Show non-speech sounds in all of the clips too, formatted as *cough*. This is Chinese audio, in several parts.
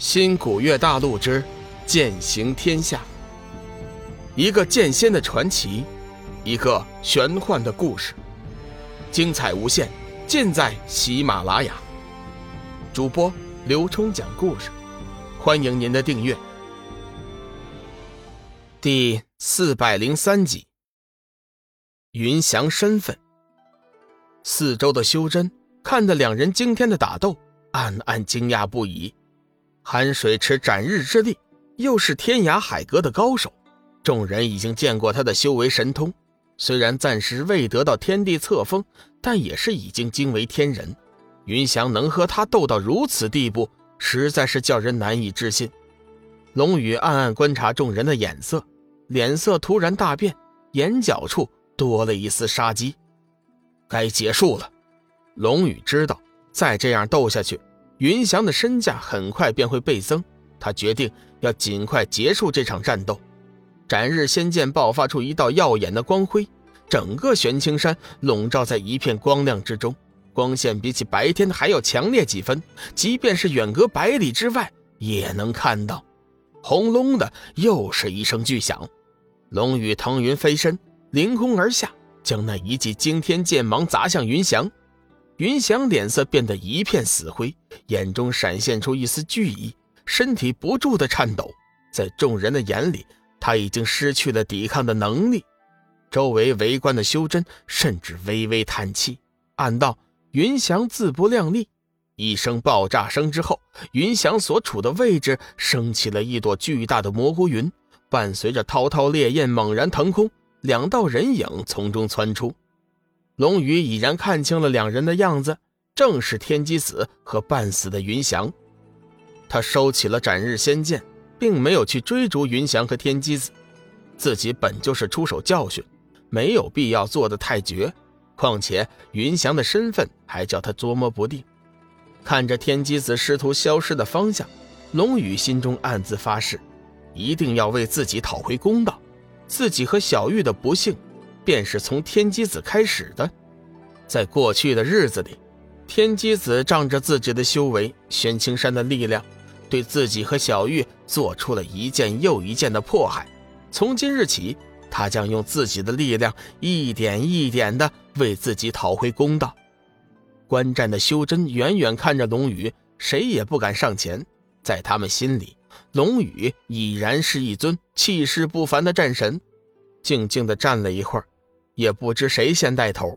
新古月大陆之剑行天下，一个剑仙的传奇，一个玄幻的故事，精彩无限，尽在喜马拉雅。主播刘冲讲故事，欢迎您的订阅。第四百零三集，云翔身份。四周的修真看着两人惊天的打斗，暗暗惊讶不已。寒水池斩日之力，又是天涯海阁的高手，众人已经见过他的修为神通，虽然暂时未得到天地册封，但也是已经惊为天人。云翔能和他斗到如此地步，实在是叫人难以置信。龙宇暗暗观察众人的眼色，脸色突然大变，眼角处多了一丝杀机。该结束了。龙宇知道，再这样斗下去。云翔的身价很快便会倍增，他决定要尽快结束这场战斗。斩日仙剑爆发出一道耀眼的光辉，整个玄青山笼罩在一片光亮之中，光线比起白天还要强烈几分，即便是远隔百里之外也能看到。轰隆的，又是一声巨响，龙宇腾云飞身，凌空而下，将那一记惊天剑芒砸向云翔。云翔脸色变得一片死灰，眼中闪现出一丝惧意，身体不住的颤抖。在众人的眼里，他已经失去了抵抗的能力。周围围观的修真甚至微微叹气，暗道：云翔自不量力。一声爆炸声之后，云翔所处的位置升起了一朵巨大的蘑菇云，伴随着滔滔烈焰猛然腾空，两道人影从中窜出。龙宇已然看清了两人的样子，正是天机子和半死的云翔。他收起了斩日仙剑，并没有去追逐云翔和天机子。自己本就是出手教训，没有必要做得太绝。况且云翔的身份还叫他捉摸不定。看着天机子试图消失的方向，龙宇心中暗自发誓，一定要为自己讨回公道。自己和小玉的不幸。便是从天机子开始的，在过去的日子里，天机子仗着自己的修为、玄青山的力量，对自己和小玉做出了一件又一件的迫害。从今日起，他将用自己的力量，一点一点的为自己讨回公道。观战的修真远远看着龙宇，谁也不敢上前。在他们心里，龙宇已然是一尊气势不凡的战神。静静的站了一会儿。也不知谁先带头，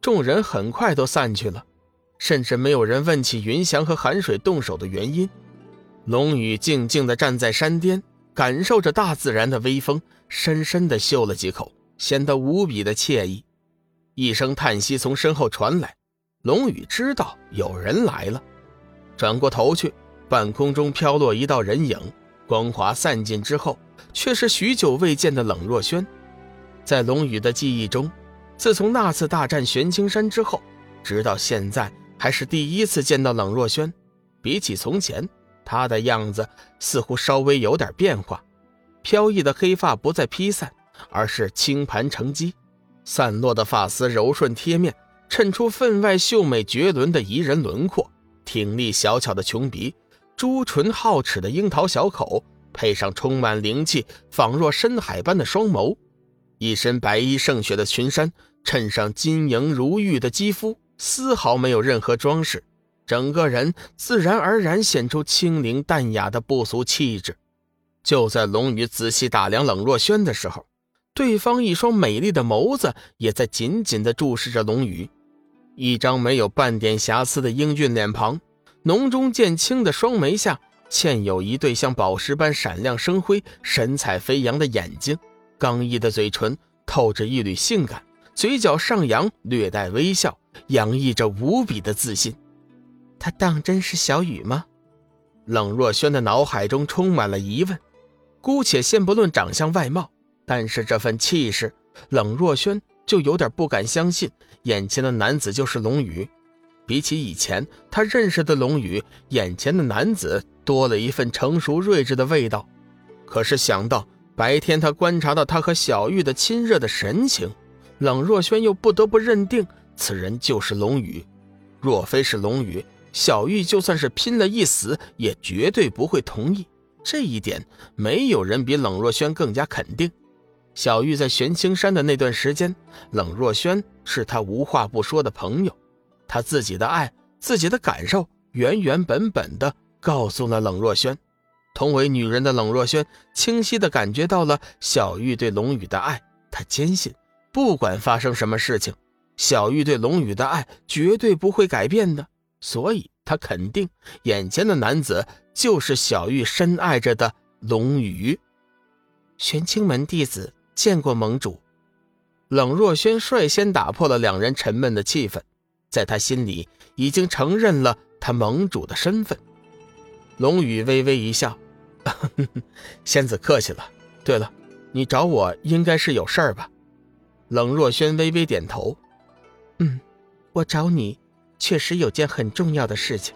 众人很快都散去了，甚至没有人问起云翔和寒水动手的原因。龙宇静静地站在山巅，感受着大自然的微风，深深地嗅了几口，显得无比的惬意。一声叹息从身后传来，龙宇知道有人来了，转过头去，半空中飘落一道人影，光华散尽之后，却是许久未见的冷若萱。在龙宇的记忆中，自从那次大战玄青山之后，直到现在还是第一次见到冷若轩。比起从前，她的样子似乎稍微有点变化，飘逸的黑发不再披散，而是轻盘成髻，散落的发丝柔顺贴面，衬出分外秀美绝伦的宜人轮廓。挺立小巧的琼鼻，朱唇皓齿的樱桃小口，配上充满灵气、仿若深海般的双眸。一身白衣胜雪的裙衫，衬上晶莹如玉的肌肤，丝毫没有任何装饰，整个人自然而然显出清灵淡雅的不俗气质。就在龙宇仔细打量冷若萱的时候，对方一双美丽的眸子也在紧紧地注视着龙宇，一张没有半点瑕疵的英俊脸庞，浓中见轻的双眉下嵌有一对像宝石般闪亮生辉、神采飞扬的眼睛。刚毅的嘴唇透着一缕性感，嘴角上扬，略带微笑，洋溢着无比的自信。他当真是小雨吗？冷若轩的脑海中充满了疑问。姑且先不论长相外貌，但是这份气势，冷若轩就有点不敢相信，眼前的男子就是龙宇。比起以前他认识的龙宇，眼前的男子多了一份成熟睿智的味道。可是想到……白天，他观察到他和小玉的亲热的神情，冷若轩又不得不认定此人就是龙宇。若非是龙宇，小玉就算是拼了一死，也绝对不会同意。这一点，没有人比冷若轩更加肯定。小玉在玄青山的那段时间，冷若轩是他无话不说的朋友，他自己的爱、自己的感受，原原本本的告诉了冷若轩。同为女人的冷若轩，清晰的感觉到了小玉对龙宇的爱。她坚信，不管发生什么事情，小玉对龙宇的爱绝对不会改变的。所以，她肯定眼前的男子就是小玉深爱着的龙宇。玄清门弟子。见过盟主，冷若萱率先打破了两人沉闷的气氛，在他心里已经承认了他盟主的身份。龙宇微微一笑：“ *laughs* 仙子客气了。对了，你找我应该是有事儿吧？”冷若萱微微点头：“嗯，我找你确实有件很重要的事情。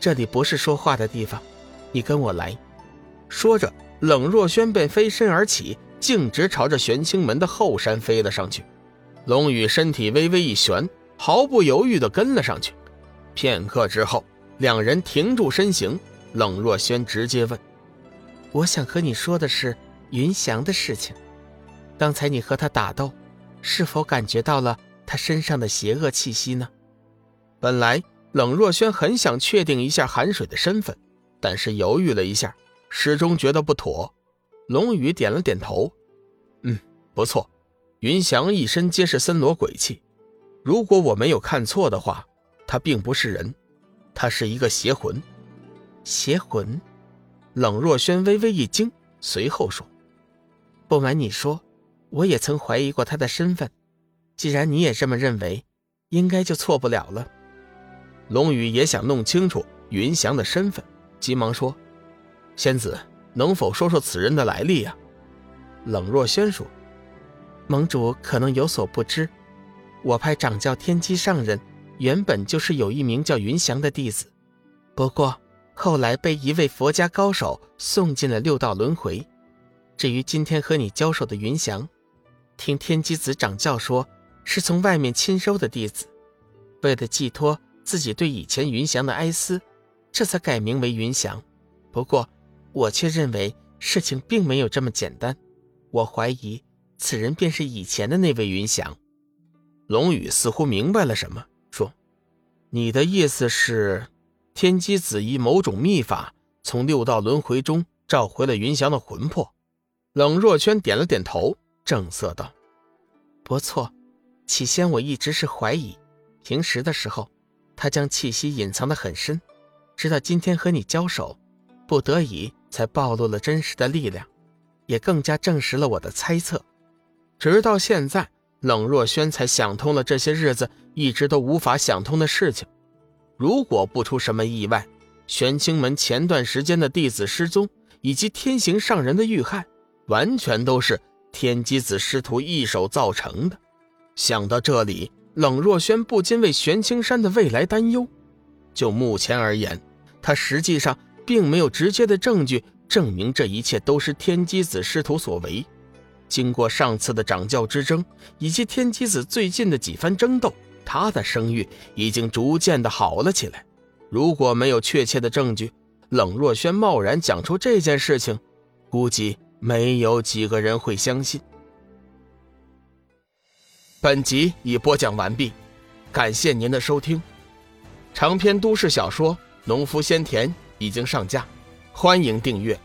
这里不是说话的地方，你跟我来。”说着，冷若萱便飞身而起。径直朝着玄清门的后山飞了上去，龙宇身体微微一旋，毫不犹豫地跟了上去。片刻之后，两人停住身形。冷若萱直接问：“我想和你说的是云翔的事情。刚才你和他打斗，是否感觉到了他身上的邪恶气息呢？”本来冷若萱很想确定一下韩水的身份，但是犹豫了一下，始终觉得不妥。龙宇点了点头，嗯，不错。云翔一身皆是森罗鬼气，如果我没有看错的话，他并不是人，他是一个邪魂。邪魂？冷若萱微微一惊，随后说：“不瞒你说，我也曾怀疑过他的身份。既然你也这么认为，应该就错不了了。”龙宇也想弄清楚云翔的身份，急忙说：“仙子。”能否说说此人的来历呀？冷若轩说：“盟主可能有所不知，我派掌教天机上人原本就是有一名叫云翔的弟子，不过后来被一位佛家高手送进了六道轮回。至于今天和你交手的云翔，听天机子掌教说是从外面亲收的弟子，为了寄托自己对以前云翔的哀思，这才改名为云翔。不过。”我却认为事情并没有这么简单，我怀疑此人便是以前的那位云翔。龙宇似乎明白了什么，说：“你的意思是，天机子以某种秘法从六道轮回中召回了云翔的魂魄？”冷若萱点了点头，正色道：“不错。起先我一直是怀疑，平时的时候他将气息隐藏得很深，直到今天和你交手，不得已。”才暴露了真实的力量，也更加证实了我的猜测。直到现在，冷若萱才想通了这些日子一直都无法想通的事情。如果不出什么意外，玄清门前段时间的弟子失踪，以及天行上人的遇害，完全都是天机子师徒一手造成的。想到这里，冷若萱不禁为玄青山的未来担忧。就目前而言，他实际上。并没有直接的证据证明这一切都是天机子师徒所为。经过上次的掌教之争，以及天机子最近的几番争斗，他的声誉已经逐渐的好了起来。如果没有确切的证据，冷若轩贸然讲出这件事情，估计没有几个人会相信。本集已播讲完毕，感谢您的收听。长篇都市小说《农夫先田》。已经上架，欢迎订阅。